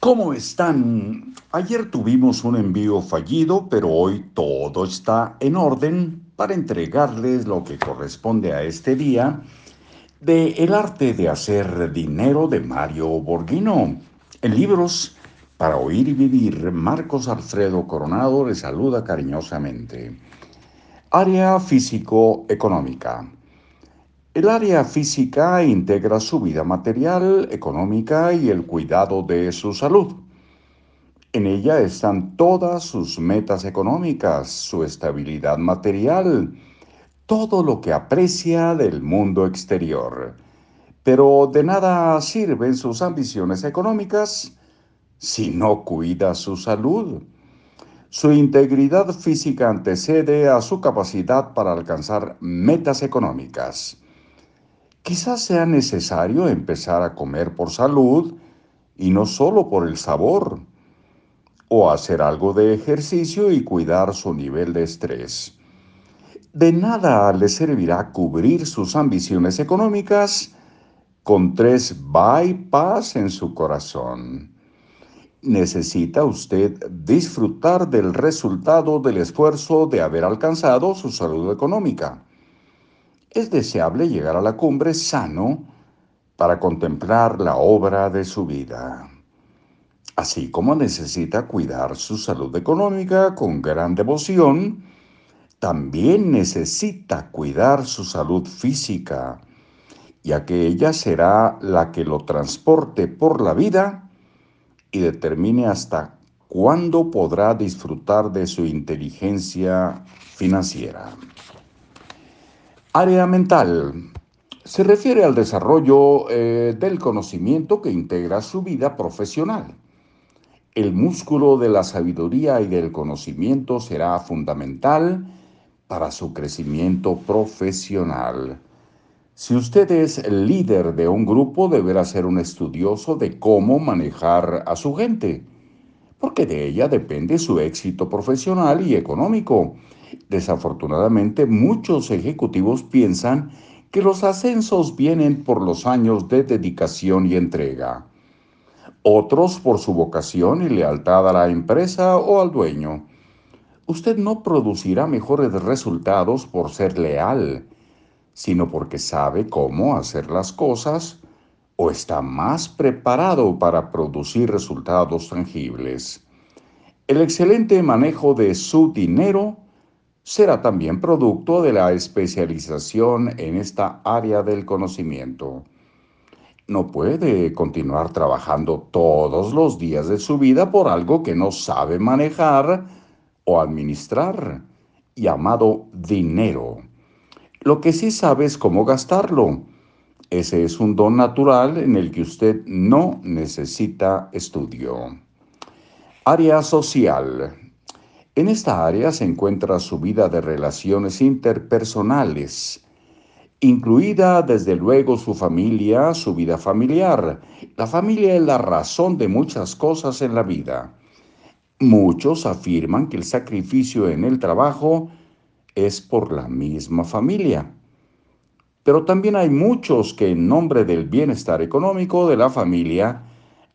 ¿Cómo están? Ayer tuvimos un envío fallido, pero hoy todo está en orden para entregarles lo que corresponde a este día de El arte de hacer dinero de Mario Borghino. En libros para oír y vivir, Marcos Alfredo Coronado le saluda cariñosamente. Área físico-económica. El área física integra su vida material, económica y el cuidado de su salud. En ella están todas sus metas económicas, su estabilidad material, todo lo que aprecia del mundo exterior. Pero de nada sirven sus ambiciones económicas si no cuida su salud. Su integridad física antecede a su capacidad para alcanzar metas económicas. Quizás sea necesario empezar a comer por salud y no solo por el sabor, o hacer algo de ejercicio y cuidar su nivel de estrés. De nada le servirá cubrir sus ambiciones económicas con tres bypass en su corazón. Necesita usted disfrutar del resultado del esfuerzo de haber alcanzado su salud económica es deseable llegar a la cumbre sano para contemplar la obra de su vida. Así como necesita cuidar su salud económica con gran devoción, también necesita cuidar su salud física, ya que ella será la que lo transporte por la vida y determine hasta cuándo podrá disfrutar de su inteligencia financiera. Área mental. Se refiere al desarrollo eh, del conocimiento que integra su vida profesional. El músculo de la sabiduría y del conocimiento será fundamental para su crecimiento profesional. Si usted es el líder de un grupo, deberá ser un estudioso de cómo manejar a su gente, porque de ella depende su éxito profesional y económico Desafortunadamente, muchos ejecutivos piensan que los ascensos vienen por los años de dedicación y entrega. Otros por su vocación y lealtad a la empresa o al dueño. Usted no producirá mejores resultados por ser leal, sino porque sabe cómo hacer las cosas o está más preparado para producir resultados tangibles. El excelente manejo de su dinero será también producto de la especialización en esta área del conocimiento. No puede continuar trabajando todos los días de su vida por algo que no sabe manejar o administrar, llamado dinero. Lo que sí sabe es cómo gastarlo. Ese es un don natural en el que usted no necesita estudio. Área social. En esta área se encuentra su vida de relaciones interpersonales, incluida desde luego su familia, su vida familiar. La familia es la razón de muchas cosas en la vida. Muchos afirman que el sacrificio en el trabajo es por la misma familia. Pero también hay muchos que en nombre del bienestar económico de la familia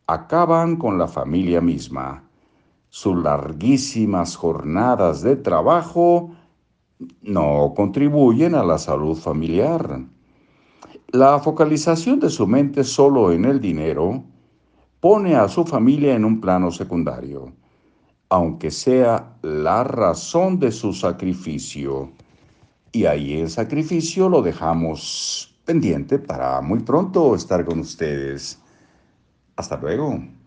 acaban con la familia misma sus larguísimas jornadas de trabajo no contribuyen a la salud familiar. La focalización de su mente solo en el dinero pone a su familia en un plano secundario, aunque sea la razón de su sacrificio. Y ahí el sacrificio lo dejamos pendiente para muy pronto estar con ustedes. Hasta luego.